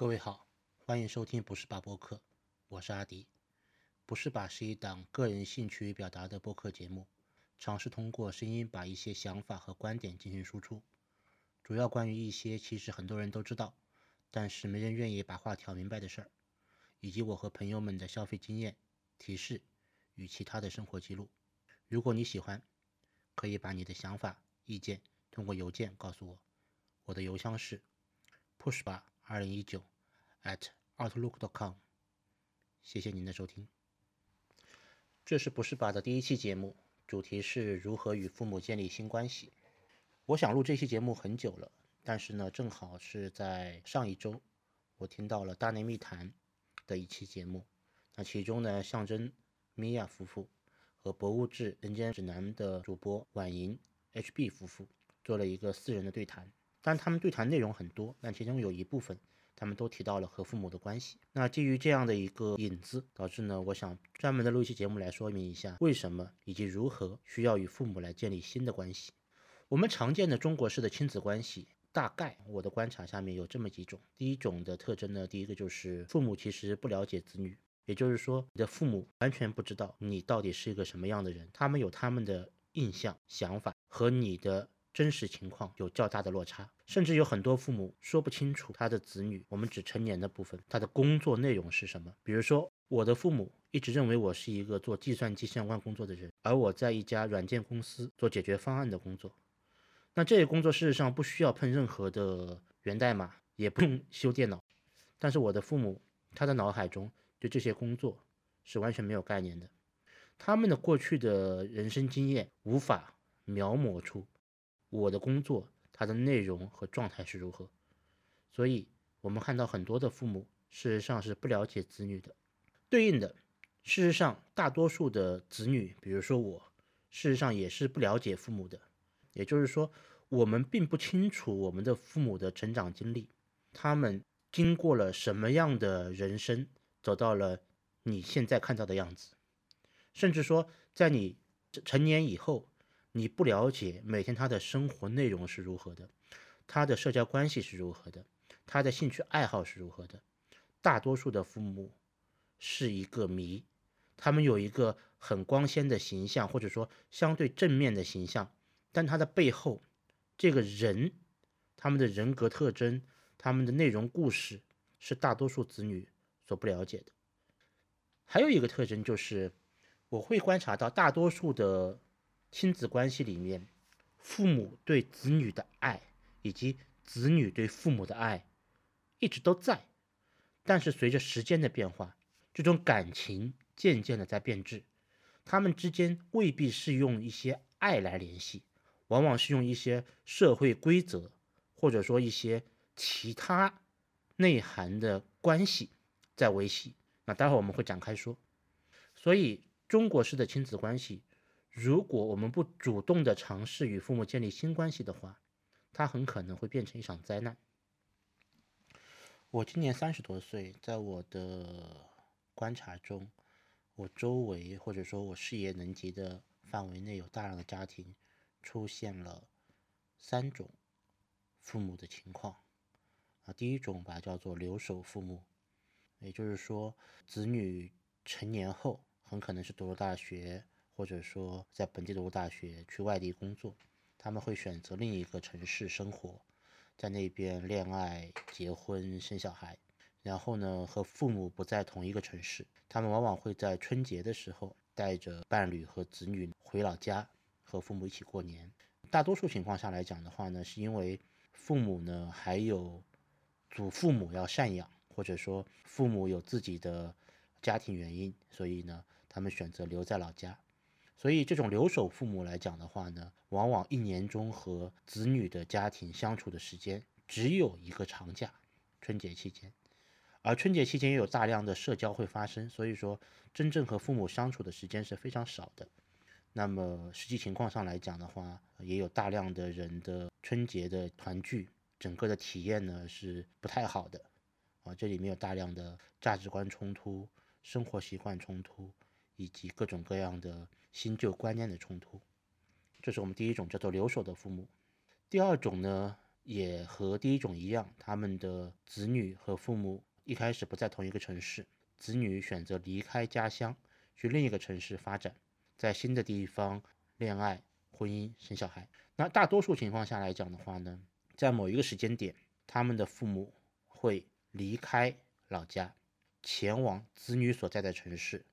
各位好，欢迎收听不是吧播客，我是阿迪。不是吧是一档个人兴趣与表达的播客节目，尝试通过声音把一些想法和观点进行输出，主要关于一些其实很多人都知道，但是没人愿意把话挑明白的事儿，以及我和朋友们的消费经验、提示与其他的生活记录。如果你喜欢，可以把你的想法、意见通过邮件告诉我，我的邮箱是 push 吧二零一九 at outlook.com。谢谢您的收听。这是不是吧的第一期节目，主题是如何与父母建立新关系。我想录这期节目很久了，但是呢，正好是在上一周，我听到了大内密谈的一期节目。那其中呢，象征米娅夫妇和博物志人间指南的主播婉莹 HB 夫妇做了一个四人的对谈。但他们对谈内容很多，但其中有一部分。他们都提到了和父母的关系。那基于这样的一个引子，导致呢，我想专门的录一期节目来说明一下为什么以及如何需要与父母来建立新的关系。我们常见的中国式的亲子关系，大概我的观察下面有这么几种。第一种的特征呢，第一个就是父母其实不了解子女，也就是说，你的父母完全不知道你到底是一个什么样的人，他们有他们的印象、想法和你的。真实情况有较大的落差，甚至有很多父母说不清楚他的子女，我们指成年的部分，他的工作内容是什么。比如说，我的父母一直认为我是一个做计算机相关工作的人，而我在一家软件公司做解决方案的工作。那这些工作事实上不需要碰任何的源代码，也不用修电脑，但是我的父母他的脑海中对这些工作是完全没有概念的，他们的过去的人生经验无法描摹出。我的工作，它的内容和状态是如何？所以，我们看到很多的父母事实上是不了解子女的。对应的，事实上，大多数的子女，比如说我，事实上也是不了解父母的。也就是说，我们并不清楚我们的父母的成长经历，他们经过了什么样的人生，走到了你现在看到的样子。甚至说，在你成年以后。你不了解每天他的生活内容是如何的，他的社交关系是如何的，他的兴趣爱好是如何的。大多数的父母是一个谜，他们有一个很光鲜的形象，或者说相对正面的形象，但他的背后这个人，他们的人格特征，他们的内容故事，是大多数子女所不了解的。还有一个特征就是，我会观察到大多数的。亲子关系里面，父母对子女的爱以及子女对父母的爱一直都在，但是随着时间的变化，这种感情渐渐的在变质。他们之间未必是用一些爱来联系，往往是用一些社会规则，或者说一些其他内涵的关系在维系。那待会儿我们会展开说。所以，中国式的亲子关系。如果我们不主动的尝试与父母建立新关系的话，它很可能会变成一场灾难。我今年三十多岁，在我的观察中，我周围或者说我视野能及的范围内有大量的家庭出现了三种父母的情况啊。第一种吧叫做留守父母，也就是说，子女成年后很可能是读了大学。或者说，在本地读大学，去外地工作，他们会选择另一个城市生活，在那边恋爱、结婚、生小孩，然后呢，和父母不在同一个城市。他们往往会在春节的时候带着伴侣和子女回老家，和父母一起过年。大多数情况下来讲的话呢，是因为父母呢还有祖父母要赡养，或者说父母有自己的家庭原因，所以呢，他们选择留在老家。所以，这种留守父母来讲的话呢，往往一年中和子女的家庭相处的时间只有一个长假，春节期间，而春节期间也有大量的社交会发生，所以说真正和父母相处的时间是非常少的。那么实际情况上来讲的话，也有大量的人的春节的团聚，整个的体验呢是不太好的啊，这里面有大量的价值观冲突、生活习惯冲突。以及各种各样的新旧观念的冲突，这是我们第一种叫做留守的父母。第二种呢，也和第一种一样，他们的子女和父母一开始不在同一个城市，子女选择离开家乡，去另一个城市发展，在新的地方恋爱、婚姻、生小孩。那大多数情况下来讲的话呢，在某一个时间点，他们的父母会离开老家，前往子女所在的城市，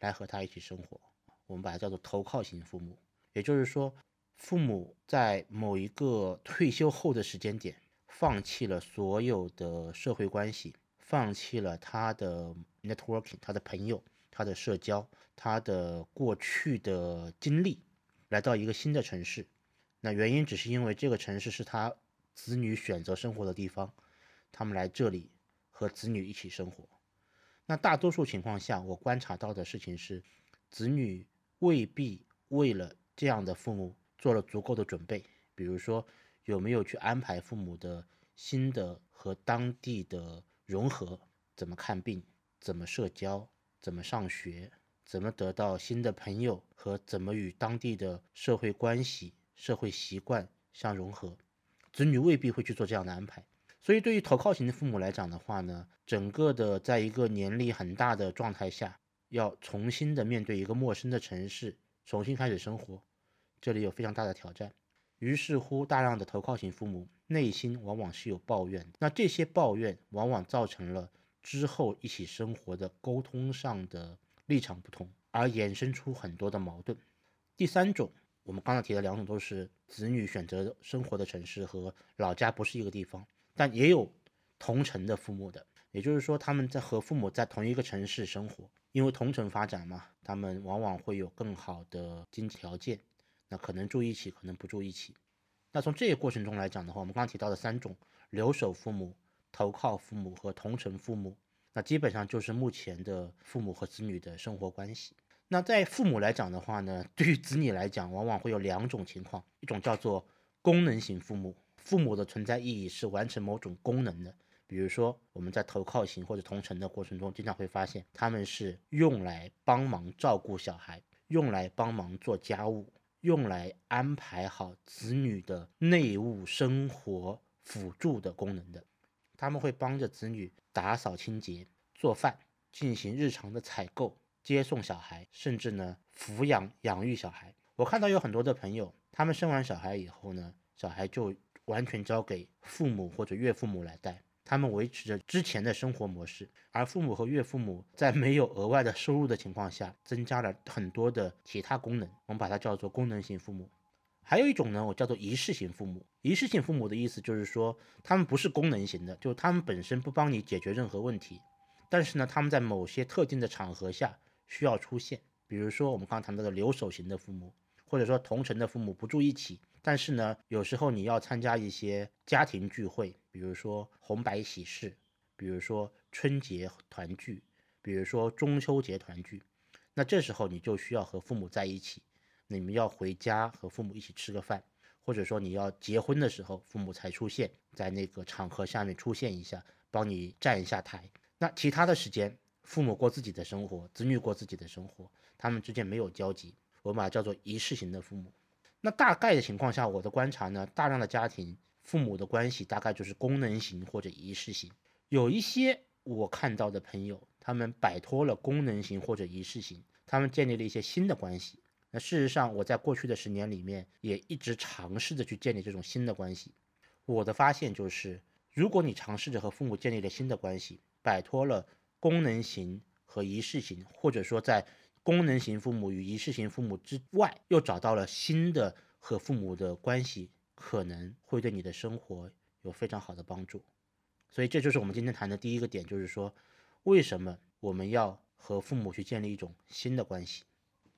来和他一起生活。我们把它叫做投靠型父母，也就是说。父母在某一个退休后的时间点，放弃了所有的社会关系，放弃了他的 networking，他的朋友，他的社交，他的过去的经历，来到一个新的城市。那原因只是因为这个城市是他子女选择生活的地方，他们来这里和子女一起生活。那大多数情况下，我观察到的事情是，子女未必为了这样的父母。做了足够的准备，比如说有没有去安排父母的新的和当地的融合，怎么看病，怎么社交，怎么上学，怎么得到新的朋友和怎么与当地的社会关系、社会习惯相融合，子女未必会去做这样的安排。所以对于投靠型的父母来讲的话呢，整个的在一个年龄很大的状态下，要重新的面对一个陌生的城市，重新开始生活。这里有非常大的挑战，于是乎，大量的投靠型父母内心往往是有抱怨，那这些抱怨往往造成了之后一起生活的沟通上的立场不同，而衍生出很多的矛盾。第三种，我们刚才提的两种都是子女选择生活的城市和老家不是一个地方，但也有同城的父母的，也就是说他们在和父母在同一个城市生活，因为同城发展嘛，他们往往会有更好的经济条件。那可能住一起，可能不住一起。那从这个过程中来讲的话，我们刚刚提到的三种留守父母、投靠父母和同城父母，那基本上就是目前的父母和子女的生活关系。那在父母来讲的话呢，对于子女来讲，往往会有两种情况，一种叫做功能型父母，父母的存在意义是完成某种功能的。比如说我们在投靠型或者同城的过程中，经常会发现他们是用来帮忙照顾小孩，用来帮忙做家务。用来安排好子女的内务生活辅助的功能的，他们会帮着子女打扫清洁、做饭、进行日常的采购、接送小孩，甚至呢抚养养育小孩。我看到有很多的朋友，他们生完小孩以后呢，小孩就完全交给父母或者岳父母来带。他们维持着之前的生活模式，而父母和岳父母在没有额外的收入的情况下，增加了很多的其他功能，我们把它叫做功能型父母。还有一种呢，我叫做仪式型父母。仪式性父母的意思就是说，他们不是功能型的，就是他们本身不帮你解决任何问题，但是呢，他们在某些特定的场合下需要出现，比如说我们刚刚谈到的留守型的父母，或者说同城的父母不住一起。但是呢，有时候你要参加一些家庭聚会，比如说红白喜事，比如说春节团聚，比如说中秋节团聚，那这时候你就需要和父母在一起，你们要回家和父母一起吃个饭，或者说你要结婚的时候，父母才出现在那个场合下面出现一下，帮你站一下台。那其他的时间，父母过自己的生活，子女过自己的生活，他们之间没有交集，我们把它叫做仪式型的父母。那大概的情况下，我的观察呢，大量的家庭父母的关系大概就是功能型或者仪式型。有一些我看到的朋友，他们摆脱了功能型或者仪式型，他们建立了一些新的关系。那事实上，我在过去的十年里面也一直尝试着去建立这种新的关系。我的发现就是，如果你尝试着和父母建立了新的关系，摆脱了功能型和仪式型，或者说在功能型父母与仪式型父母之外，又找到了新的和父母的关系，可能会对你的生活有非常好的帮助。所以这就是我们今天谈的第一个点，就是说，为什么我们要和父母去建立一种新的关系？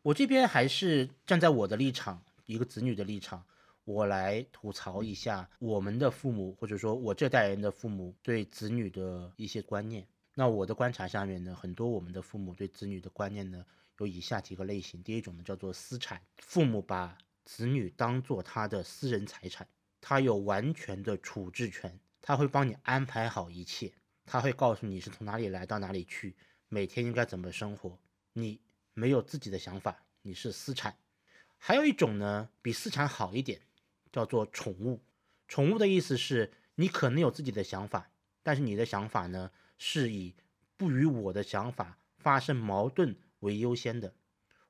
我这边还是站在我的立场，一个子女的立场，我来吐槽一下我们的父母，或者说我这代人的父母对子女的一些观念。那我的观察下面呢，很多我们的父母对子女的观念呢。有以下几个类型，第一种呢叫做私产，父母把子女当做他的私人财产，他有完全的处置权，他会帮你安排好一切，他会告诉你是从哪里来到哪里去，每天应该怎么生活，你没有自己的想法，你是私产。还有一种呢比私产好一点，叫做宠物，宠物的意思是你可能有自己的想法，但是你的想法呢是以不与我的想法发生矛盾为优先的，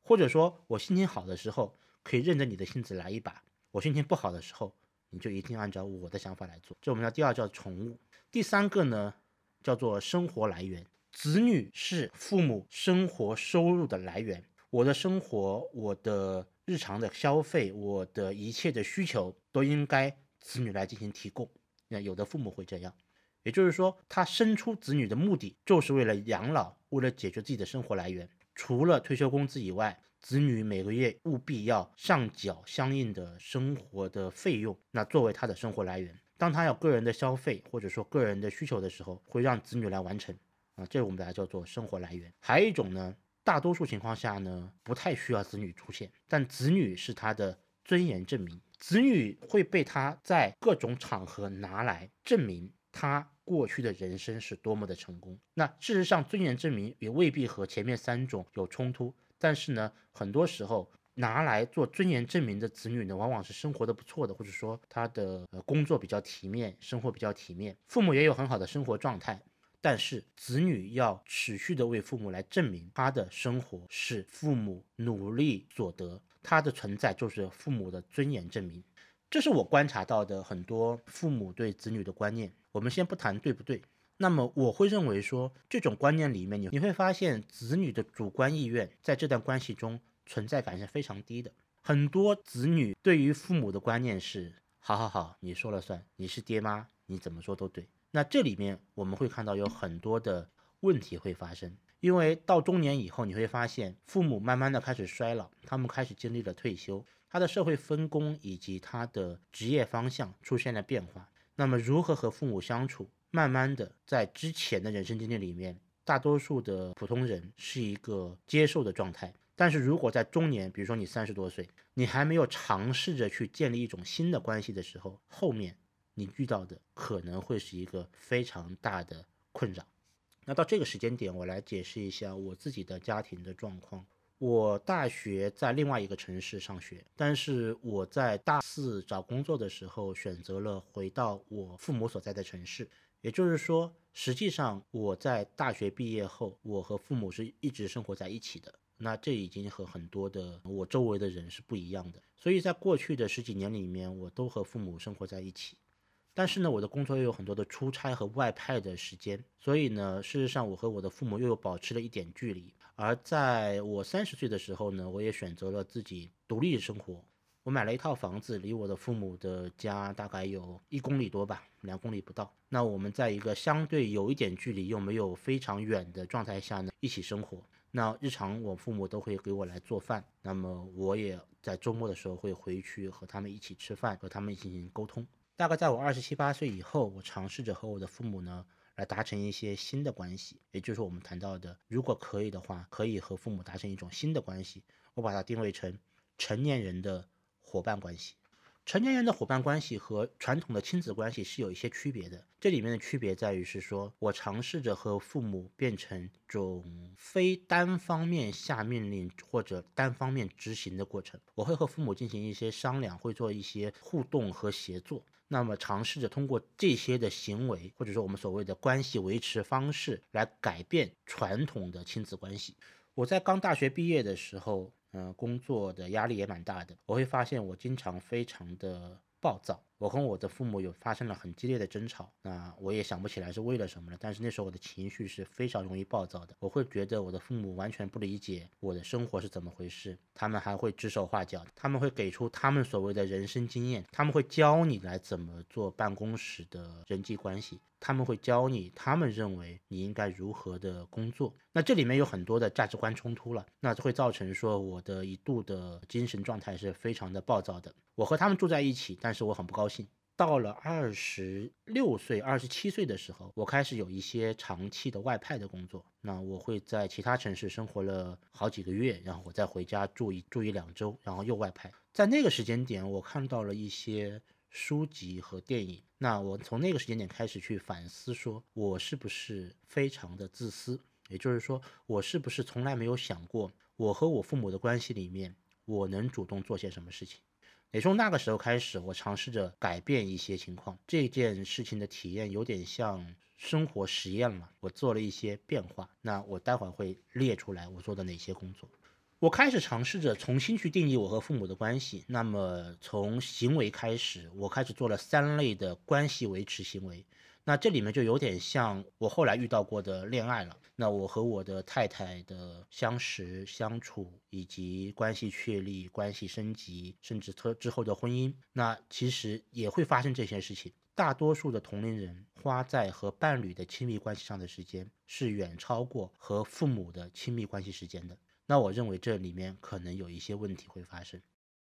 或者说我心情好的时候可以任着你的性子来一把，我心情不好的时候你就一定按照我的想法来做。这我们叫第二叫宠物。第三个呢叫做生活来源，子女是父母生活收入的来源。我的生活，我的日常的消费，我的一切的需求都应该子女来进行提供。那有的父母会这样，也就是说，他生出子女的目的就是为了养老，为了解决自己的生活来源。除了退休工资以外，子女每个月务必要上缴相应的生活的费用，那作为他的生活来源。当他有个人的消费或者说个人的需求的时候，会让子女来完成。啊，这我们把它叫做生活来源。还有一种呢。大多数情况下呢，不太需要子女出现，但子女是他的尊严证明，子女会被他在各种场合拿来证明他过去的人生是多么的成功。那事实上，尊严证明也未必和前面三种有冲突，但是呢，很多时候拿来做尊严证明的子女呢，往往是生活的不错的，或者说他的工作比较体面，生活比较体面，父母也有很好的生活状态。但是子女要持续的为父母来证明他的生活是父母努力所得，他的存在就是父母的尊严证明。这是我观察到的很多父母对子女的观念。我们先不谈对不对，那么我会认为说这种观念里面，你你会发现子女的主观意愿在这段关系中存在感是非常低的。很多子女对于父母的观念是：好好好，你说了算，你是爹妈，你怎么说都对。那这里面我们会看到有很多的问题会发生，因为到中年以后，你会发现父母慢慢的开始衰老，他们开始经历了退休，他的社会分工以及他的职业方向出现了变化。那么如何和父母相处，慢慢的在之前的人生经历里面，大多数的普通人是一个接受的状态。但是如果在中年，比如说你三十多岁，你还没有尝试着去建立一种新的关系的时候，后面。你遇到的可能会是一个非常大的困扰。那到这个时间点，我来解释一下我自己的家庭的状况。我大学在另外一个城市上学，但是我在大四找工作的时候选择了回到我父母所在的城市。也就是说，实际上我在大学毕业后，我和父母是一直生活在一起的。那这已经和很多的我周围的人是不一样的。所以在过去的十几年里面，我都和父母生活在一起。但是呢，我的工作又有很多的出差和外派的时间，所以呢，事实上我和我的父母又有保持了一点距离。而在我三十岁的时候呢，我也选择了自己独立生活。我买了一套房子，离我的父母的家大概有一公里多吧，两公里不到。那我们在一个相对有一点距离又没有非常远的状态下呢，一起生活。那日常我父母都会给我来做饭，那么我也在周末的时候会回去和他们一起吃饭，和他们进行沟通。大概在我二十七八岁以后，我尝试着和我的父母呢来达成一些新的关系，也就是我们谈到的，如果可以的话，可以和父母达成一种新的关系。我把它定位成成年人的伙伴关系。成年人的伙伴关系和传统的亲子关系是有一些区别的。这里面的区别在于是说，我尝试着和父母变成一种非单方面下命令或者单方面执行的过程。我会和父母进行一些商量，会做一些互动和协作。那么尝试着通过这些的行为，或者说我们所谓的关系维持方式，来改变传统的亲子关系。我在刚大学毕业的时候。嗯，工作的压力也蛮大的。我会发现我经常非常的暴躁。我和我的父母有发生了很激烈的争吵，那我也想不起来是为了什么了。但是那时候我的情绪是非常容易暴躁的。我会觉得我的父母完全不理解我的生活是怎么回事，他们还会指手画脚，他们会给出他们所谓的人生经验，他们会教你来怎么做办公室的人际关系，他们会教你他们认为你应该如何的工作。那这里面有很多的价值观冲突了，那就会造成说我的一度的精神状态是非常的暴躁的。我和他们住在一起，但是我很不高兴。到了二十六岁、二十七岁的时候，我开始有一些长期的外派的工作。那我会在其他城市生活了好几个月，然后我再回家住一住一两周，然后又外派。在那个时间点，我看到了一些书籍和电影。那我从那个时间点开始去反思，说我是不是非常的自私？也就是说，我是不是从来没有想过，我和我父母的关系里面，我能主动做些什么事情？也从那个时候开始，我尝试着改变一些情况。这件事情的体验有点像生活实验了，我做了一些变化。那我待会儿会列出来我做的哪些工作。我开始尝试着重新去定义我和父母的关系。那么从行为开始，我开始做了三类的关系维持行为。那这里面就有点像我后来遇到过的恋爱了。那我和我的太太的相识、相处，以及关系确立、关系升级，甚至之之后的婚姻，那其实也会发生这些事情。大多数的同龄人花在和伴侣的亲密关系上的时间，是远超过和父母的亲密关系时间的。那我认为这里面可能有一些问题会发生。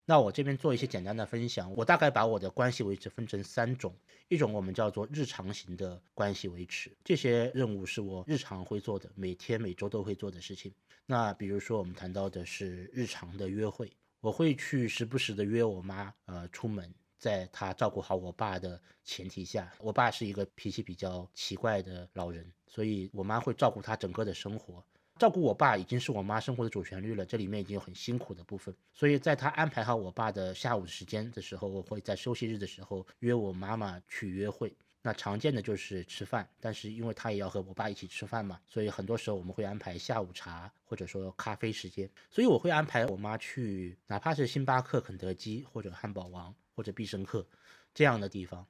那我这边做一些简单的分享，我大概把我的关系维持分成三种，一种我们叫做日常型的关系维持，这些任务是我日常会做的，每天每周都会做的事情。那比如说我们谈到的是日常的约会，我会去时不时的约我妈，呃，出门，在她照顾好我爸的前提下，我爸是一个脾气比较奇怪的老人，所以我妈会照顾他整个的生活。照顾我爸已经是我妈生活的主旋律了，这里面已经有很辛苦的部分，所以在她安排好我爸的下午时间的时候，我会在休息日的时候约我妈妈去约会。那常见的就是吃饭，但是因为她也要和我爸一起吃饭嘛，所以很多时候我们会安排下午茶或者说咖啡时间。所以我会安排我妈去，哪怕是星巴克、肯德基或者汉堡王或者必胜客这样的地方。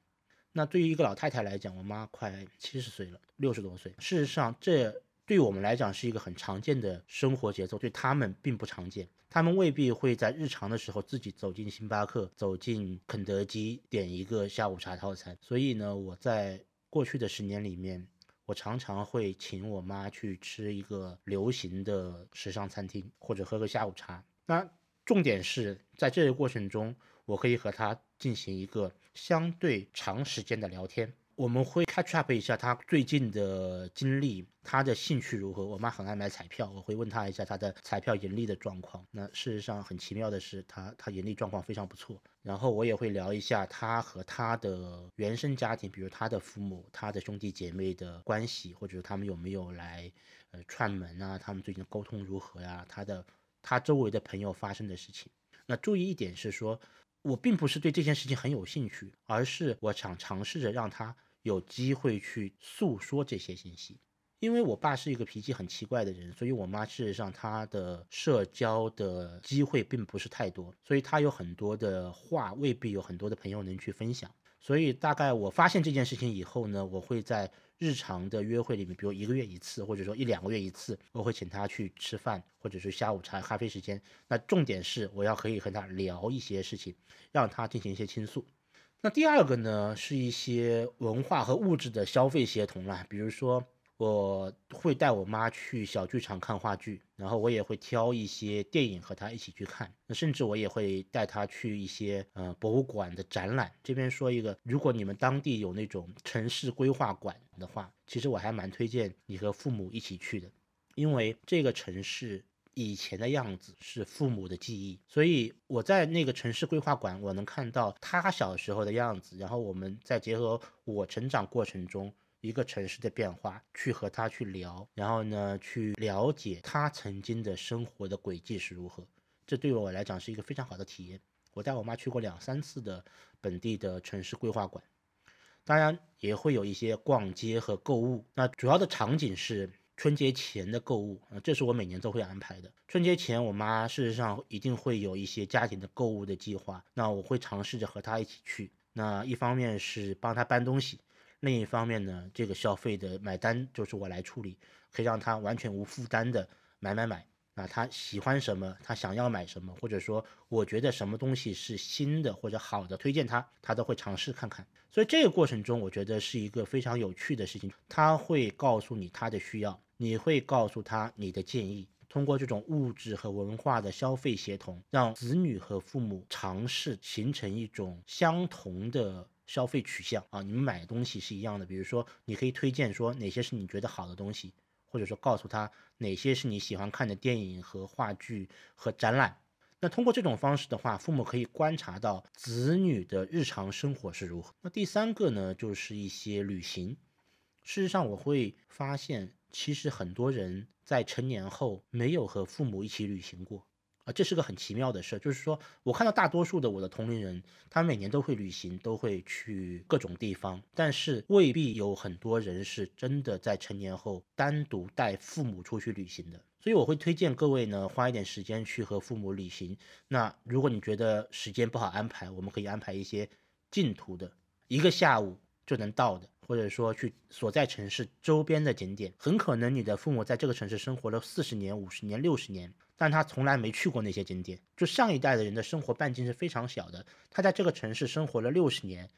那对于一个老太太来讲，我妈快七十岁了，六十多岁，事实上这。对我们来讲是一个很常见的生活节奏，对他们并不常见。他们未必会在日常的时候自己走进星巴克、走进肯德基点一个下午茶套餐。所以呢，我在过去的十年里面，我常常会请我妈去吃一个流行的时尚餐厅，或者喝个下午茶。那重点是在这个过程中，我可以和她进行一个相对长时间的聊天。我们会 catch up 一下他最近的经历，他的兴趣如何。我妈很爱买彩票，我会问他一下他的彩票盈利的状况。那事实上很奇妙的是，他他盈利状况非常不错。然后我也会聊一下他和他的原生家庭，比如他的父母、他的兄弟姐妹的关系，或者他们有没有来呃串门啊？他们最近的沟通如何呀？他的他周围的朋友发生的事情。那注意一点是说。我并不是对这件事情很有兴趣，而是我想尝试着让他有机会去诉说这些信息。因为我爸是一个脾气很奇怪的人，所以我妈事实上她的社交的机会并不是太多，所以她有很多的话未必有很多的朋友能去分享。所以大概我发现这件事情以后呢，我会在。日常的约会里面，比如一个月一次，或者说一两个月一次，我会请她去吃饭，或者是下午茶、咖啡时间。那重点是我要可以和她聊一些事情，让她进行一些倾诉。那第二个呢，是一些文化和物质的消费协同啦，比如说。我会带我妈去小剧场看话剧，然后我也会挑一些电影和她一起去看。那甚至我也会带她去一些呃博物馆的展览。这边说一个，如果你们当地有那种城市规划馆的话，其实我还蛮推荐你和父母一起去的，因为这个城市以前的样子是父母的记忆，所以我在那个城市规划馆，我能看到他小时候的样子，然后我们再结合我成长过程中。一个城市的变化，去和他去聊，然后呢，去了解他曾经的生活的轨迹是如何。这对我来讲是一个非常好的体验。我带我妈去过两三次的本地的城市规划馆，当然也会有一些逛街和购物。那主要的场景是春节前的购物啊，这是我每年都会安排的。春节前，我妈事实上一定会有一些家庭的购物的计划，那我会尝试着和她一起去。那一方面是帮她搬东西。另一方面呢，这个消费的买单就是我来处理，可以让她完全无负担的买买买。啊，他喜欢什么，他想要买什么，或者说我觉得什么东西是新的或者好的，推荐他，他都会尝试看看。所以这个过程中，我觉得是一个非常有趣的事情。他会告诉你他的需要，你会告诉他你的建议。通过这种物质和文化的消费协同，让子女和父母尝试形成一种相同的。消费取向啊，你们买东西是一样的。比如说，你可以推荐说哪些是你觉得好的东西，或者说告诉他哪些是你喜欢看的电影和话剧和展览。那通过这种方式的话，父母可以观察到子女的日常生活是如何。那第三个呢，就是一些旅行。事实上，我会发现，其实很多人在成年后没有和父母一起旅行过。啊，这是个很奇妙的事，就是说我看到大多数的我的同龄人，他每年都会旅行，都会去各种地方，但是未必有很多人是真的在成年后单独带父母出去旅行的。所以我会推荐各位呢，花一点时间去和父母旅行。那如果你觉得时间不好安排，我们可以安排一些近途的，一个下午就能到的。或者说去所在城市周边的景点，很可能你的父母在这个城市生活了四十年、五十年、六十年，但他从来没去过那些景点。就上一代的人的生活半径是非常小的，他在这个城市生活了六十年，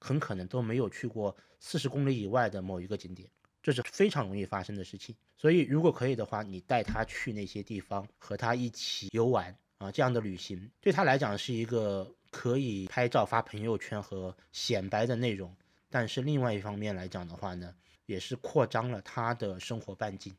很可能都没有去过四十公里以外的某一个景点，这是非常容易发生的事情。所以如果可以的话，你带他去那些地方，和他一起游玩啊，这样的旅行对他来讲是一个可以拍照发朋友圈和显摆的内容。但是另外一方面来讲的话呢，也是扩张了他的生活半径。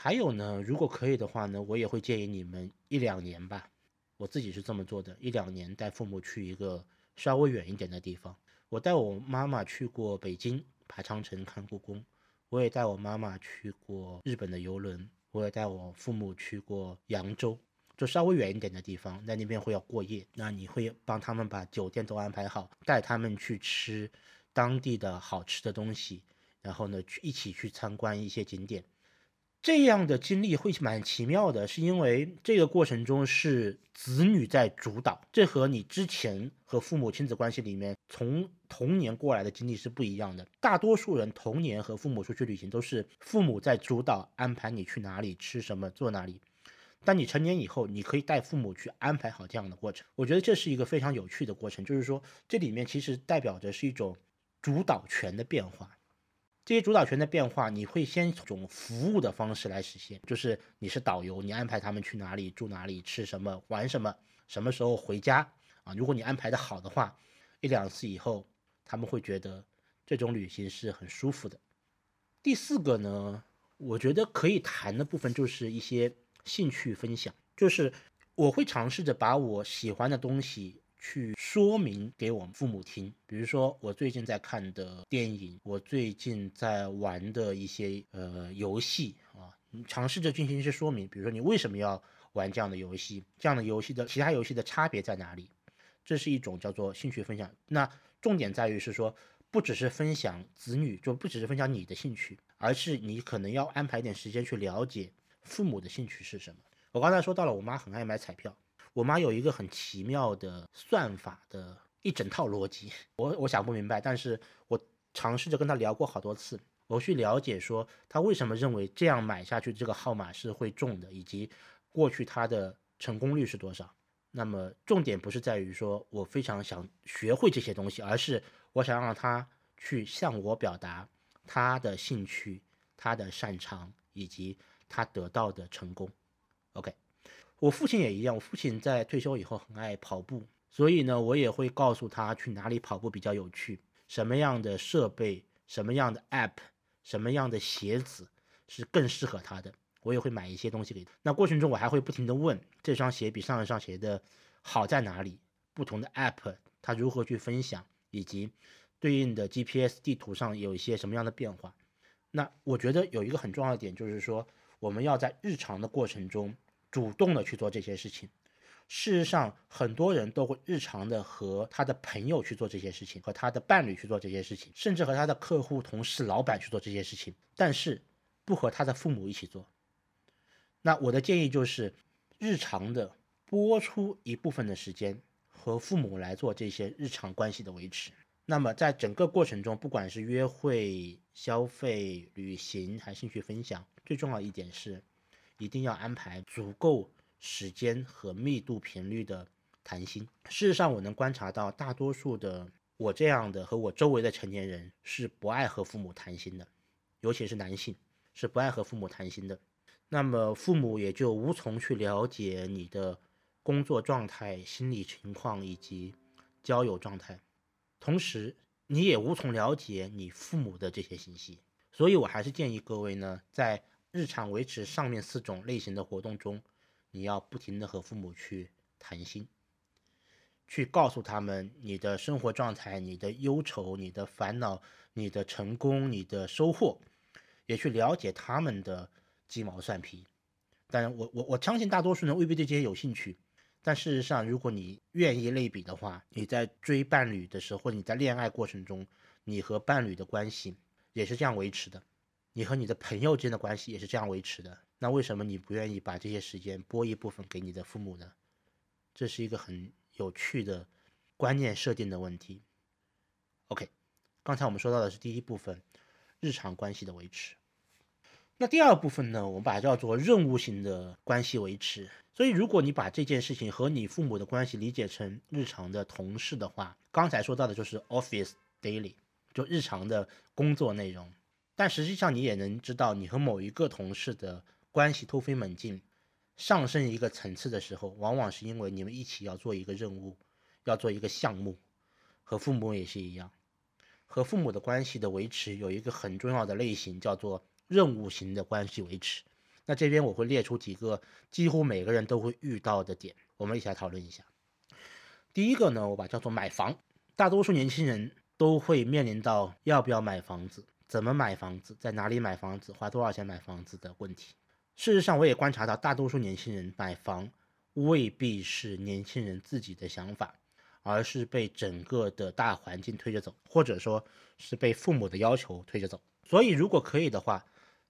还有呢，如果可以的话呢，我也会建议你们一两年吧，我自己是这么做的，一两年带父母去一个稍微远一点的地方。我带我妈妈去过北京爬长城看故宫，我也带我妈妈去过日本的游轮，我也带我父母去过扬州，就稍微远一点的地方，在那边会要过夜。那你会帮他们把酒店都安排好，带他们去吃。当地的好吃的东西，然后呢，去一起去参观一些景点，这样的经历会蛮奇妙的，是因为这个过程中是子女在主导，这和你之前和父母亲子关系里面从童年过来的经历是不一样的。大多数人童年和父母出去旅行都是父母在主导安排你去哪里吃什么做哪里，但你成年以后，你可以带父母去安排好这样的过程。我觉得这是一个非常有趣的过程，就是说这里面其实代表着是一种。主导权的变化，这些主导权的变化，你会先从服务的方式来实现，就是你是导游，你安排他们去哪里住哪里吃什么玩什么，什么时候回家啊？如果你安排的好的话，一两次以后，他们会觉得这种旅行是很舒服的。第四个呢，我觉得可以谈的部分就是一些兴趣分享，就是我会尝试着把我喜欢的东西。去说明给我们父母听，比如说我最近在看的电影，我最近在玩的一些呃游戏啊，你尝试着进行一些说明，比如说你为什么要玩这样的游戏，这样的游戏的其他游戏的差别在哪里？这是一种叫做兴趣分享。那重点在于是说，不只是分享子女，就不只是分享你的兴趣，而是你可能要安排点时间去了解父母的兴趣是什么。我刚才说到了，我妈很爱买彩票。我妈有一个很奇妙的算法的一整套逻辑，我我想不明白，但是我尝试着跟她聊过好多次，我去了解说她为什么认为这样买下去这个号码是会中的，以及过去她的成功率是多少。那么重点不是在于说我非常想学会这些东西，而是我想让她去向我表达她的兴趣、她的擅长以及她得到的成功。OK。我父亲也一样，我父亲在退休以后很爱跑步，所以呢，我也会告诉他去哪里跑步比较有趣，什么样的设备、什么样的 App、什么样的鞋子是更适合他的，我也会买一些东西给他。那过程中，我还会不停的问这双鞋比上一双鞋的好在哪里，不同的 App 它如何去分享，以及对应的 GPS 地图上有一些什么样的变化。那我觉得有一个很重要的点就是说，我们要在日常的过程中。主动的去做这些事情，事实上，很多人都会日常的和他的朋友去做这些事情，和他的伴侣去做这些事情，甚至和他的客户、同事、老板去做这些事情，但是不和他的父母一起做。那我的建议就是，日常的拨出一部分的时间和父母来做这些日常关系的维持。那么在整个过程中，不管是约会、消费、旅行，还是兴趣分享，最重要一点是。一定要安排足够时间和密度频率的谈心。事实上，我能观察到，大多数的我这样的和我周围的成年人是不爱和父母谈心的，尤其是男性是不爱和父母谈心的。那么父母也就无从去了解你的工作状态、心理情况以及交友状态，同时你也无从了解你父母的这些信息。所以我还是建议各位呢，在日常维持上面四种类型的活动中，你要不停的和父母去谈心，去告诉他们你的生活状态、你的忧愁、你的烦恼、你的成功、你的收获，也去了解他们的鸡毛蒜皮。当然，我我我相信大多数人未必对这些有兴趣，但事实上，如果你愿意类比的话，你在追伴侣的时候，你在恋爱过程中，你和伴侣的关系也是这样维持的，你和你的朋友之间的关系也是这样维持的。那为什么你不愿意把这些时间拨一部分给你的父母呢？这是一个很有趣的观念设定的问题。OK，刚才我们说到的是第一部分，日常关系的维持。那第二部分呢，我们把它叫做任务型的关系维持。所以，如果你把这件事情和你父母的关系理解成日常的同事的话，刚才说到的就是 office daily，就日常的工作内容。但实际上，你也能知道，你和某一个同事的关系突飞猛进，上升一个层次的时候，往往是因为你们一起要做一个任务，要做一个项目。和父母也是一样，和父母的关系的维持有一个很重要的类型，叫做。任务型的关系维持，那这边我会列出几个几乎每个人都会遇到的点，我们一起来讨论一下。第一个呢，我把叫做买房，大多数年轻人都会面临到要不要买房子、怎么买房子、在哪里买房子、花多少钱买房子的问题。事实上，我也观察到，大多数年轻人买房未必是年轻人自己的想法，而是被整个的大环境推着走，或者说是被父母的要求推着走。所以，如果可以的话，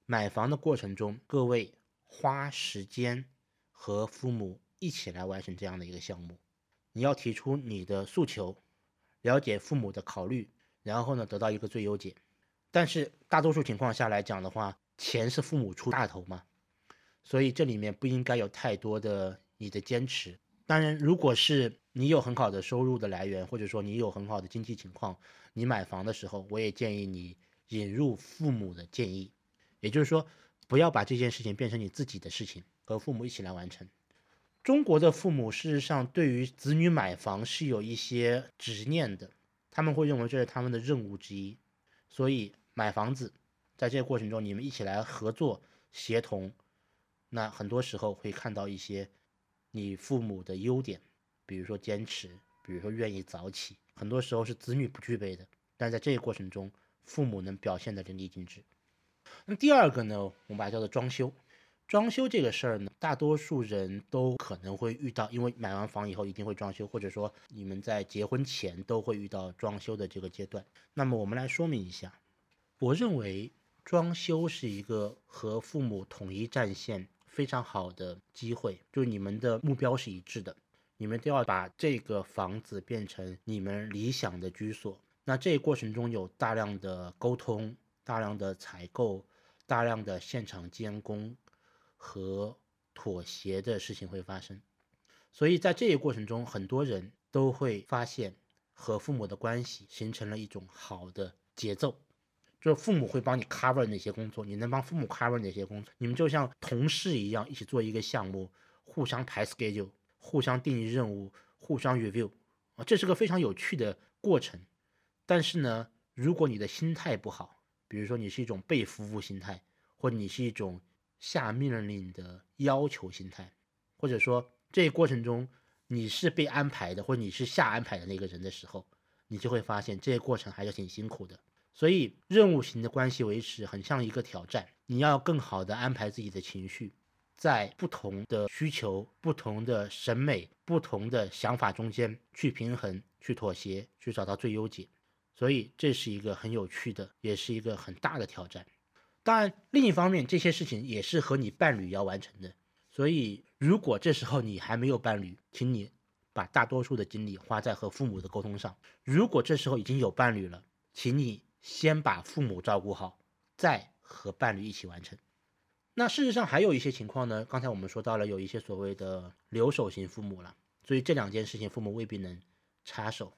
买房的过程中，各位花时间和父母一起来完成这样的一个项目。你要提出你的诉求，了解父母的考虑，然后呢得到一个最优解。但是大多数情况下来讲的话，钱是父母出大头嘛，所以这里面不应该有太多的你的坚持。当然，如果是你有很好的收入的来源，或者说你有很好的经济情况，你买房的时候，我也建议你引入父母的建议。也就是说，不要把这件事情变成你自己的事情，和父母一起来完成。中国的父母事实上对于子女买房是有一些执念的，他们会认为这是他们的任务之一。所以买房子，在这个过程中你们一起来合作协同，那很多时候会看到一些你父母的优点，比如说坚持，比如说愿意早起，很多时候是子女不具备的，但在这个过程中，父母能表现的淋漓尽致。那第二个呢，我们把它叫做装修。装修这个事儿呢，大多数人都可能会遇到，因为买完房以后一定会装修，或者说你们在结婚前都会遇到装修的这个阶段。那么我们来说明一下，我认为装修是一个和父母统一战线非常好的机会，就是你们的目标是一致的，你们都要把这个房子变成你们理想的居所。那这个过程中有大量的沟通。大量的采购、大量的现场监工和妥协的事情会发生，所以在这一过程中，很多人都会发现和父母的关系形成了一种好的节奏，就父母会帮你 cover 那些工作，你能帮父母 cover 哪些工作，你们就像同事一样一起做一个项目，互相排 schedule，互相定义任务，互相 review 啊，这是个非常有趣的过程。但是呢，如果你的心态不好，比如说，你是一种被服务心态，或者你是一种下命令的要求心态，或者说这一过程中你是被安排的，或者你是下安排的那个人的时候，你就会发现这个过程还是挺辛苦的。所以，任务型的关系维持很像一个挑战，你要更好的安排自己的情绪，在不同的需求、不同的审美、不同的想法中间去平衡、去妥协、去找到最优解。所以这是一个很有趣的，也是一个很大的挑战。当然，另一方面，这些事情也是和你伴侣要完成的。所以，如果这时候你还没有伴侣，请你把大多数的精力花在和父母的沟通上；如果这时候已经有伴侣了，请你先把父母照顾好，再和伴侣一起完成。那事实上还有一些情况呢，刚才我们说到了有一些所谓的留守型父母了，所以这两件事情父母未必能插手。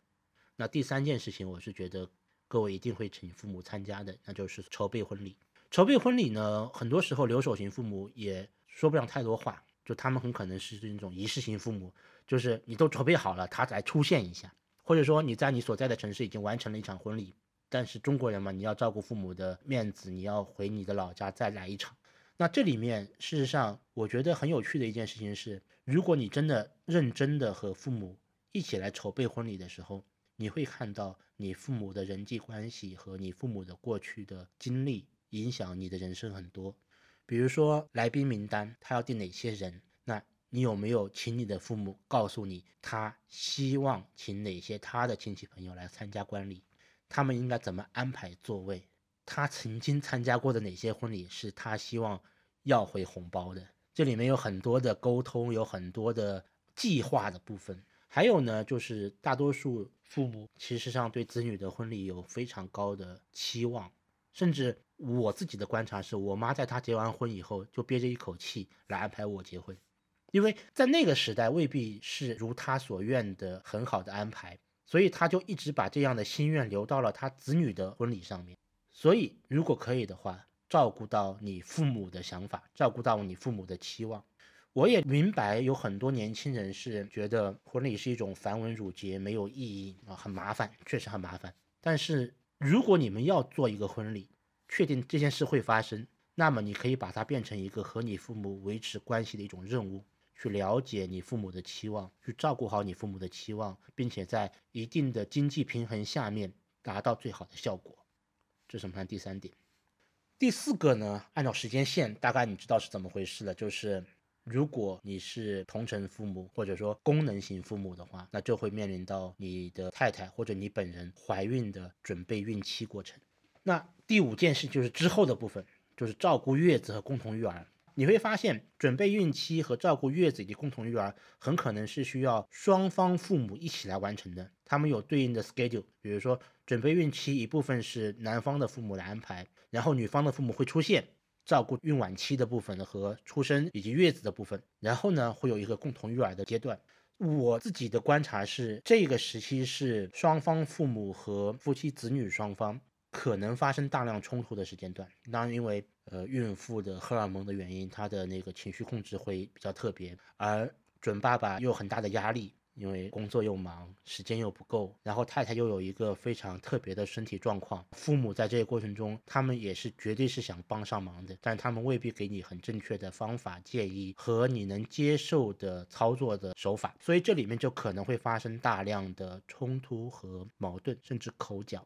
那第三件事情，我是觉得各位一定会请父母参加的，那就是筹备婚礼。筹备婚礼呢，很多时候留守型父母也说不上太多话，就他们很可能是这种仪式型父母，就是你都筹备好了，他才出现一下，或者说你在你所在的城市已经完成了一场婚礼，但是中国人嘛，你要照顾父母的面子，你要回你的老家再来一场。那这里面事实上，我觉得很有趣的一件事情是，如果你真的认真的和父母一起来筹备婚礼的时候，你会看到你父母的人际关系和你父母的过去的经历影响你的人生很多，比如说来宾名单，他要定哪些人，那你有没有请你的父母告诉你，他希望请哪些他的亲戚朋友来参加观礼？他们应该怎么安排座位？他曾经参加过的哪些婚礼是他希望要回红包的？这里面有很多的沟通，有很多的计划的部分。还有呢，就是大多数父母其实上对子女的婚礼有非常高的期望，甚至我自己的观察是，我妈在她结完婚以后就憋着一口气来安排我结婚。因为在那个时代未必是如她所愿的很好的安排，所以她就一直把这样的心愿留到了她子女的婚礼上面。所以如果可以的话，照顾到你父母的想法，照顾到你父母的期望。我也明白有很多年轻人是觉得婚礼是一种繁文缛节，没有意义啊，很麻烦，确实很麻烦。但是如果你们要做一个婚礼，确定这件事会发生，那么你可以把它变成一个和你父母维持关系的一种任务。去了解你父母的期望，去照顾好你父母的期望，并且在一定的经济平衡下面达到最好的效果，这是我们看第三点。第四个呢，按照时间线，大概你知道是怎么回事了，就是如果你是同城父母或者说功能型父母的话，那就会面临到你的太太或者你本人怀孕的准备孕期过程。那第五件事就是之后的部分，就是照顾月子和共同育儿。你会发现，准备孕期和照顾月子以及共同育儿，很可能是需要双方父母一起来完成的。他们有对应的 schedule，比如说准备孕期一部分是男方的父母来安排，然后女方的父母会出现照顾孕晚期的部分和出生以及月子的部分，然后呢会有一个共同育儿的阶段。我自己的观察是，这个时期是双方父母和夫妻子女双方。可能发生大量冲突的时间段，当然因为呃孕妇的荷尔蒙的原因，她的那个情绪控制会比较特别，而准爸爸又很大的压力，因为工作又忙，时间又不够，然后太太又有一个非常特别的身体状况，父母在这个过程中，他们也是绝对是想帮上忙的，但他们未必给你很正确的方法建议和你能接受的操作的手法，所以这里面就可能会发生大量的冲突和矛盾，甚至口角。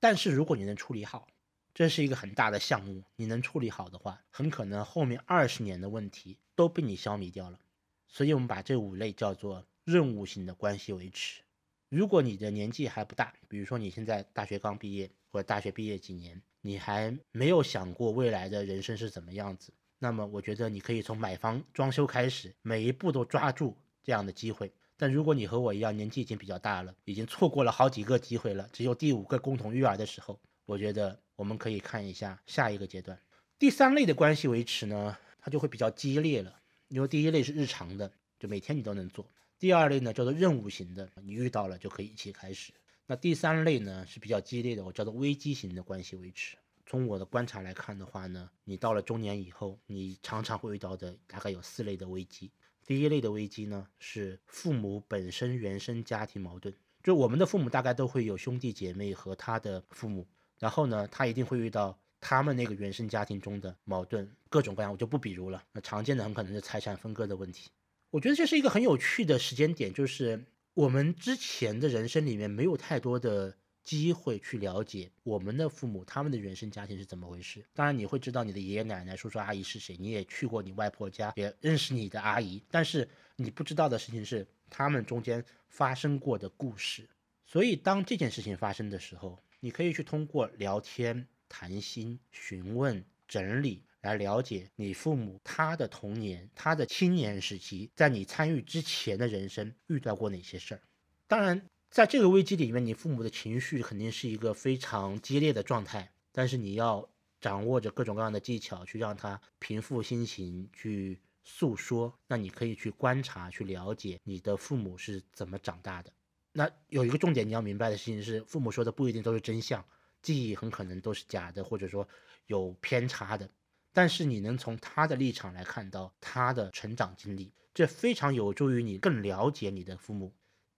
但是如果你能处理好，这是一个很大的项目，你能处理好的话，很可能后面二十年的问题都被你消弭掉了。所以，我们把这五类叫做任务型的关系维持。如果你的年纪还不大，比如说你现在大学刚毕业，或者大学毕业几年，你还没有想过未来的人生是怎么样子，那么我觉得你可以从买房、装修开始，每一步都抓住这样的机会。但如果你和我一样年纪已经比较大了，已经错过了好几个机会了，只有第五个共同育儿的时候，我觉得我们可以看一下下一个阶段。第三类的关系维持呢，它就会比较激烈了，因为第一类是日常的，就每天你都能做；第二类呢叫做任务型的，你遇到了就可以一起开始。那第三类呢是比较激烈的，我叫做危机型的关系维持。从我的观察来看的话呢，你到了中年以后，你常常会遇到的大概有四类的危机。第一类的危机呢，是父母本身原生家庭矛盾。就我们的父母大概都会有兄弟姐妹和他的父母，然后呢，他一定会遇到他们那个原生家庭中的矛盾，各种各样，我就不比如了。那常见的很可能是财产分割的问题。我觉得这是一个很有趣的时间点，就是我们之前的人生里面没有太多的。机会去了解我们的父母他们的原生家庭是怎么回事。当然，你会知道你的爷爷奶奶、叔叔阿姨是谁，你也去过你外婆家，也认识你的阿姨。但是你不知道的事情是他们中间发生过的故事。所以，当这件事情发生的时候，你可以去通过聊天、谈心、询问、整理来了解你父母他的童年、他的青年时期，在你参与之前的人生遇到过哪些事儿。当然。在这个危机里面，你父母的情绪肯定是一个非常激烈的状态，但是你要掌握着各种各样的技巧去让他平复心情，去诉说。那你可以去观察、去了解你的父母是怎么长大的。那有一个重点你要明白的事情是，父母说的不一定都是真相，记忆很可能都是假的，或者说有偏差的。但是你能从他的立场来看到他的成长经历，这非常有助于你更了解你的父母。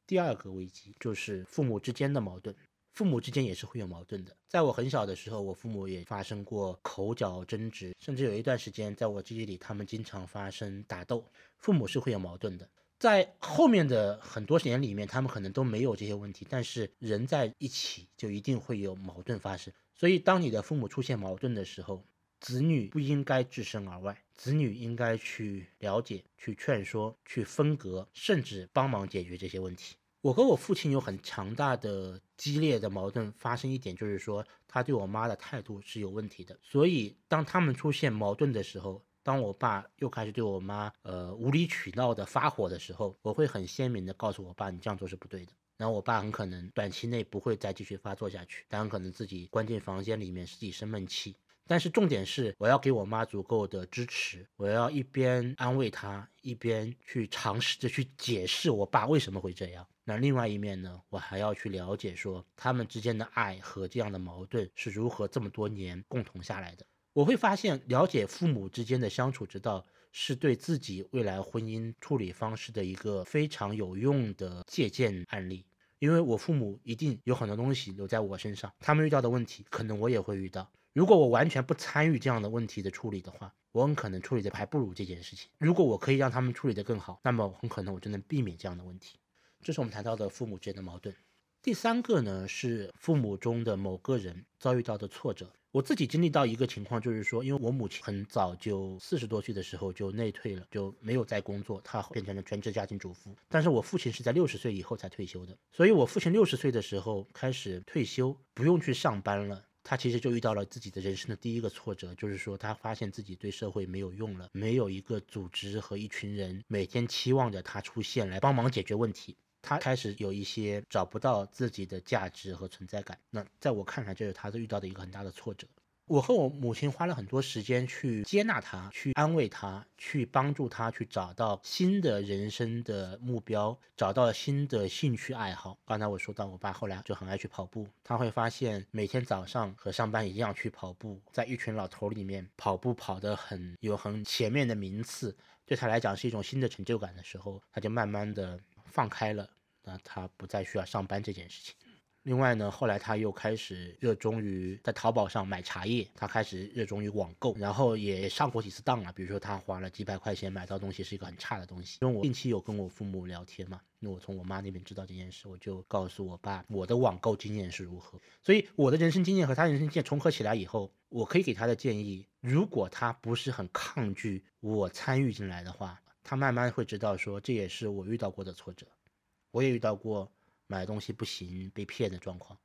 第二个危机就是父母之间的矛盾，父母之间也是会有矛盾的。在我很小的时候，我父母也发生过口角争执，甚至有一段时间，在我记忆里，他们经常发生打斗。父母是会有矛盾的。在后面的很多年里面，他们可能都没有这些问题，但是人在一起就一定会有矛盾发生。所以，当你的父母出现矛盾的时候，子女不应该置身而外，子女应该去了解、去劝说、去分隔，甚至帮忙解决这些问题。我和我父亲有很强大的、激烈的矛盾发生一点，就是说他对我妈的态度是有问题的。所以当他们出现矛盾的时候，当我爸又开始对我妈呃无理取闹的发火的时候，我会很鲜明的告诉我爸，你这样做是不对的。然后我爸很可能短期内不会再继续发作下去，但很可能自己关进房间里面自己生闷气。但是重点是，我要给我妈足够的支持，我要一边安慰她，一边去尝试着去解释我爸为什么会这样。那另外一面呢，我还要去了解说他们之间的爱和这样的矛盾是如何这么多年共同下来的。我会发现，了解父母之间的相处之道，是对自己未来婚姻处理方式的一个非常有用的借鉴案例。因为我父母一定有很多东西留在我身上，他们遇到的问题，可能我也会遇到。如果我完全不参与这样的问题的处理的话，我很可能处理的还不如这件事情。如果我可以让他们处理得更好，那么很可能我就能避免这样的问题。这是我们谈到的父母之间的矛盾。第三个呢是父母中的某个人遭遇到的挫折。我自己经历到一个情况，就是说，因为我母亲很早就四十多岁的时候就内退了，就没有再工作，她变成了全职家庭主妇。但是我父亲是在六十岁以后才退休的，所以我父亲六十岁的时候开始退休，不用去上班了。他其实就遇到了自己的人生的第一个挫折，就是说他发现自己对社会没有用了，没有一个组织和一群人每天期望着他出现来帮忙解决问题，他开始有一些找不到自己的价值和存在感。那在我看来，这是他遇到的一个很大的挫折。我和我母亲花了很多时间去接纳他，去安慰他，去帮助他去找到新的人生的目标，找到新的兴趣爱好。刚才我说到，我爸后来就很爱去跑步，他会发现每天早上和上班一样去跑步，在一群老头里面跑步跑得很有很前面的名次，对他来讲是一种新的成就感的时候，他就慢慢的放开了，那他不再需要上班这件事情。另外呢，后来他又开始热衷于在淘宝上买茶叶，他开始热衷于网购，然后也上过几次当了。比如说他花了几百块钱买到东西是一个很差的东西。因为我近期有跟我父母聊天嘛，那我从我妈那边知道这件事，我就告诉我爸我的网购经验是如何。所以我的人生经验和他人生经验重合起来以后，我可以给他的建议，如果他不是很抗拒我参与进来的话，他慢慢会知道说这也是我遇到过的挫折，我也遇到过。买东西不行被骗的状况，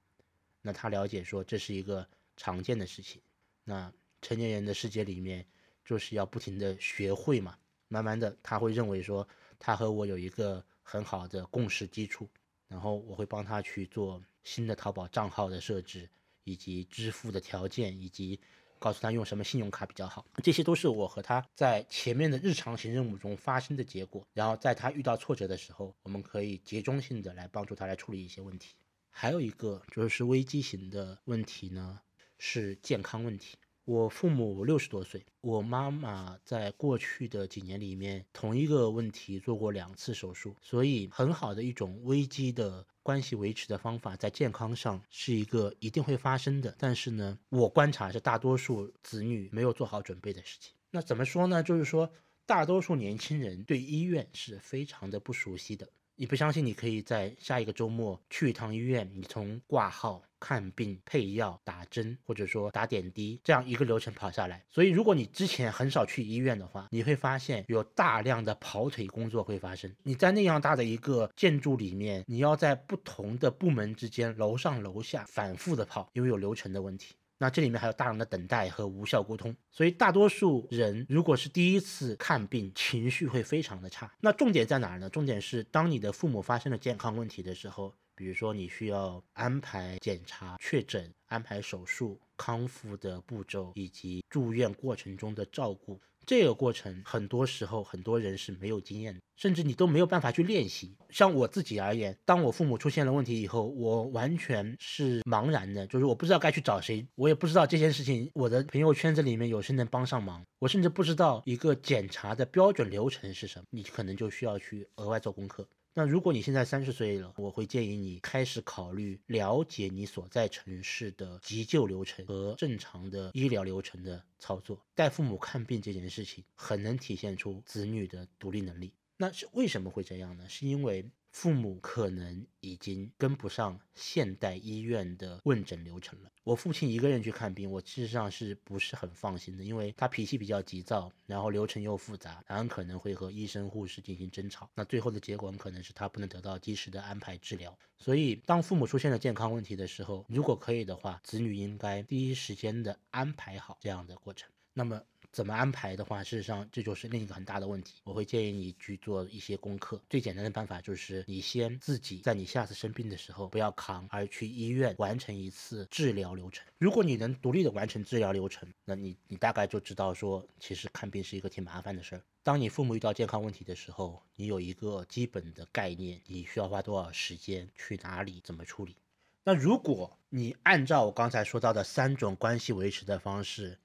那他了解说这是一个常见的事情。那成年人的世界里面就是要不停的学会嘛，慢慢的他会认为说他和我有一个很好的共识基础，然后我会帮他去做新的淘宝账号的设置，以及支付的条件，以及。告诉他用什么信用卡比较好，这些都是我和他在前面的日常型任务中发生的结果。然后在他遇到挫折的时候，我们可以集中性的来帮助他来处理一些问题。还有一个就是危机型的问题呢，是健康问题。我父母六十多岁，我妈妈在过去的几年里面，同一个问题做过两次手术，所以很好的一种危机的关系维持的方法，在健康上是一个一定会发生的。但是呢，我观察是大多数子女没有做好准备的事情。那怎么说呢？就是说，大多数年轻人对医院是非常的不熟悉的。你不相信？你可以在下一个周末去一趟医院，你从挂号、看病、配药、打针，或者说打点滴这样一个流程跑下来。所以，如果你之前很少去医院的话，你会发现有大量的跑腿工作会发生。你在那样大的一个建筑里面，你要在不同的部门之间楼上楼下反复的跑，因为有流程的问题。那这里面还有大量的等待和无效沟通，所以大多数人如果是第一次看病，情绪会非常的差。那重点在哪儿呢？重点是当你的父母发生了健康问题的时候，比如说你需要安排检查、确诊、安排手术、康复的步骤，以及住院过程中的照顾。这个过程很多时候很多人是没有经验的，甚至你都没有办法去练习。像我自己而言，当我父母出现了问题以后，我完全是茫然的，就是我不知道该去找谁，我也不知道这件事情我的朋友圈子里面有谁能帮上忙，我甚至不知道一个检查的标准流程是什么，你可能就需要去额外做功课。那如果你现在三十岁了，我会建议你开始考虑了解你所在城市的急救流程和正常的医疗流程的操作。带父母看病这件事情，很能体现出子女的独立能力。那是为什么会这样呢？是因为。父母可能已经跟不上现代医院的问诊流程了。我父亲一个人去看病，我事实上是不是很放心的？因为他脾气比较急躁，然后流程又复杂，很可能会和医生、护士进行争吵。那最后的结果可能是他不能得到及时的安排治疗。所以，当父母出现了健康问题的时候，如果可以的话，子女应该第一时间的安排好这样的过程。那么。怎么安排的话，事实上这就是另一个很大的问题。我会建议你去做一些功课。最简单的办法就是你先自己在你下次生病的时候不要扛，而去医院完成一次治疗流程。如果你能独立的完成治疗流程，那你你大概就知道说，其实看病是一个挺麻烦的事儿。当你父母遇到健康问题的时候，你有一个基本的概念，你需要花多少时间去哪里怎么处理。那如果你按照我刚才说到的三种关系维持的方式，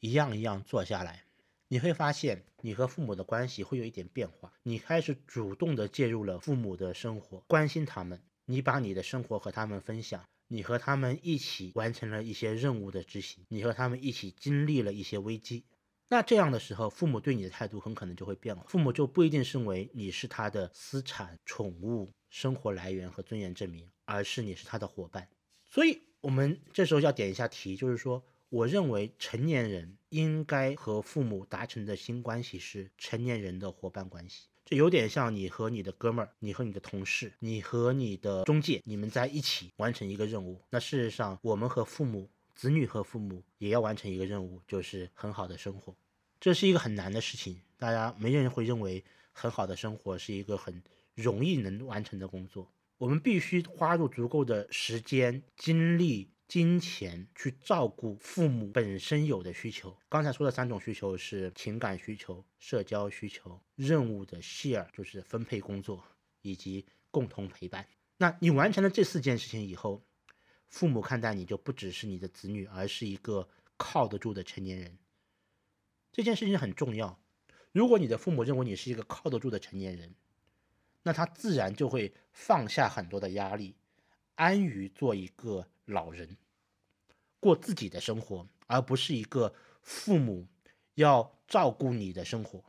一样一样做下来，你会发现你和父母的关系会有一点变化。你开始主动的介入了父母的生活，关心他们，你把你的生活和他们分享，你和他们一起完成了一些任务的执行，你和他们一起经历了一些危机。那这样的时候，父母对你的态度很可能就会变了。父母就不一定认为你是他的私产、宠物、生活来源和尊严证明，而是你是他的伙伴。所以，我们这时候要点一下题，就是说。我认为成年人应该和父母达成的新关系是成年人的伙伴关系，这有点像你和你的哥们儿、你和你的同事、你和你的中介，你们在一起完成一个任务。那事实上，我们和父母、子女和父母也要完成一个任务，就是很好的生活。这是一个很难的事情，大家没人会认为很好的生活是一个很容易能完成的工作。我们必须花入足够的时间、精力。金钱去照顾父母本身有的需求。刚才说的三种需求是情感需求、社交需求、任务的 share，就是分配工作以及共同陪伴。那你完成了这四件事情以后，父母看待你就不只是你的子女，而是一个靠得住的成年人。这件事情很重要。如果你的父母认为你是一个靠得住的成年人，那他自然就会放下很多的压力，安于做一个。老人过自己的生活，而不是一个父母要照顾你的生活。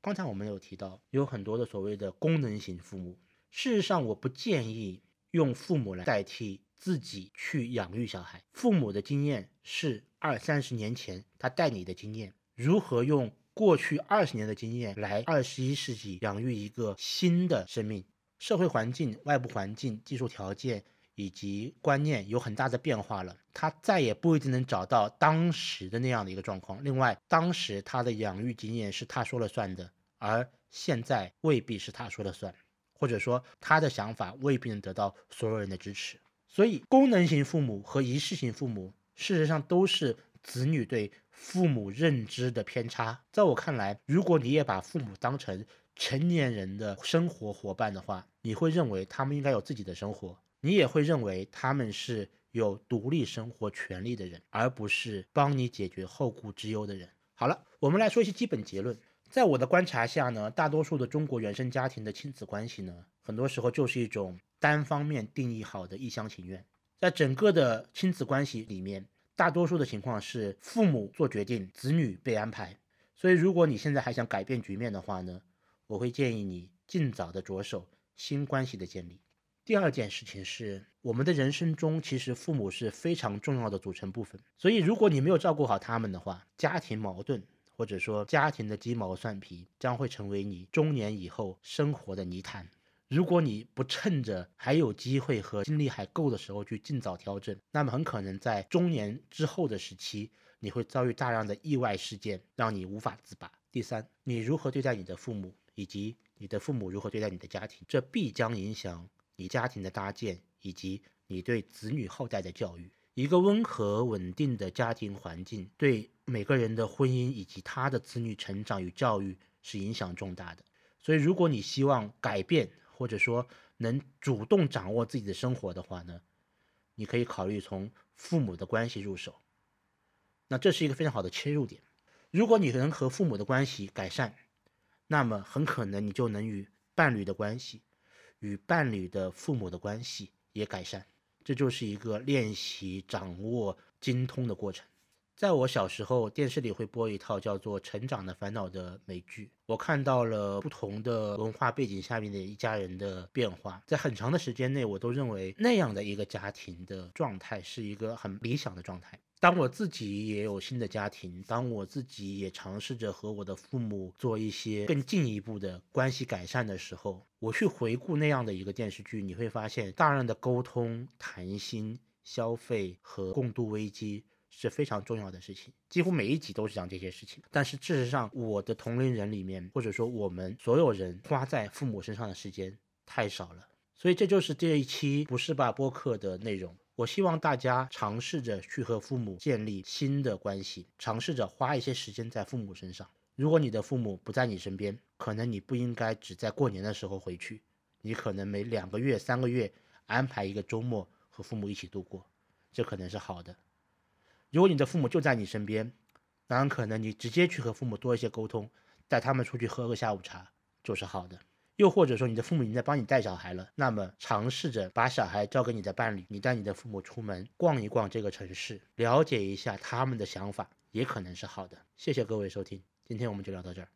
刚才我们有提到，有很多的所谓的功能型父母。事实上，我不建议用父母来代替自己去养育小孩。父母的经验是二三十年前他带你的经验，如何用过去二十年的经验来二十一世纪养育一个新的生命？社会环境、外部环境、技术条件。以及观念有很大的变化了，他再也不一定能找到当时的那样的一个状况。另外，当时他的养育经验是他说了算的，而现在未必是他说了算，或者说他的想法未必能得到所有人的支持。所以，功能型父母和仪式型父母，事实上都是子女对父母认知的偏差。在我看来，如果你也把父母当成成年人的生活伙伴的话，你会认为他们应该有自己的生活。你也会认为他们是有独立生活权利的人，而不是帮你解决后顾之忧的人。好了，我们来说一些基本结论。在我的观察下呢，大多数的中国原生家庭的亲子关系呢，很多时候就是一种单方面定义好的一厢情愿。在整个的亲子关系里面，大多数的情况是父母做决定，子女被安排。所以，如果你现在还想改变局面的话呢，我会建议你尽早的着手新关系的建立。第二件事情是，我们的人生中其实父母是非常重要的组成部分。所以，如果你没有照顾好他们的话，家庭矛盾或者说家庭的鸡毛蒜皮将会成为你中年以后生活的泥潭。如果你不趁着还有机会和精力还够的时候去尽早调整，那么很可能在中年之后的时期，你会遭遇大量的意外事件，让你无法自拔。第三，你如何对待你的父母，以及你的父母如何对待你的家庭，这必将影响。你家庭的搭建以及你对子女后代的教育，一个温和稳定的家庭环境对每个人的婚姻以及他的子女成长与教育是影响重大的。所以，如果你希望改变或者说能主动掌握自己的生活的话呢，你可以考虑从父母的关系入手。那这是一个非常好的切入点。如果你能和父母的关系改善，那么很可能你就能与伴侣的关系。与伴侣的父母的关系也改善，这就是一个练习掌握精通的过程。在我小时候，电视里会播一套叫做《成长的烦恼》的美剧，我看到了不同的文化背景下面的一家人的变化。在很长的时间内，我都认为那样的一个家庭的状态是一个很理想的状态。当我自己也有新的家庭，当我自己也尝试着和我的父母做一些更进一步的关系改善的时候，我去回顾那样的一个电视剧，你会发现大量的沟通、谈心、消费和共度危机。是非常重要的事情，几乎每一集都是讲这些事情。但是事实上，我的同龄人里面，或者说我们所有人花在父母身上的时间太少了。所以这就是这一期不是吧播客的内容。我希望大家尝试着去和父母建立新的关系，尝试着花一些时间在父母身上。如果你的父母不在你身边，可能你不应该只在过年的时候回去，你可能每两个月、三个月安排一个周末和父母一起度过，这可能是好的。如果你的父母就在你身边，那很可能你直接去和父母多一些沟通，带他们出去喝个下午茶就是好的。又或者说你的父母已经在帮你带小孩了，那么尝试着把小孩交给你的伴侣，你带你的父母出门逛一逛这个城市，了解一下他们的想法，也可能是好的。谢谢各位收听，今天我们就聊到这儿。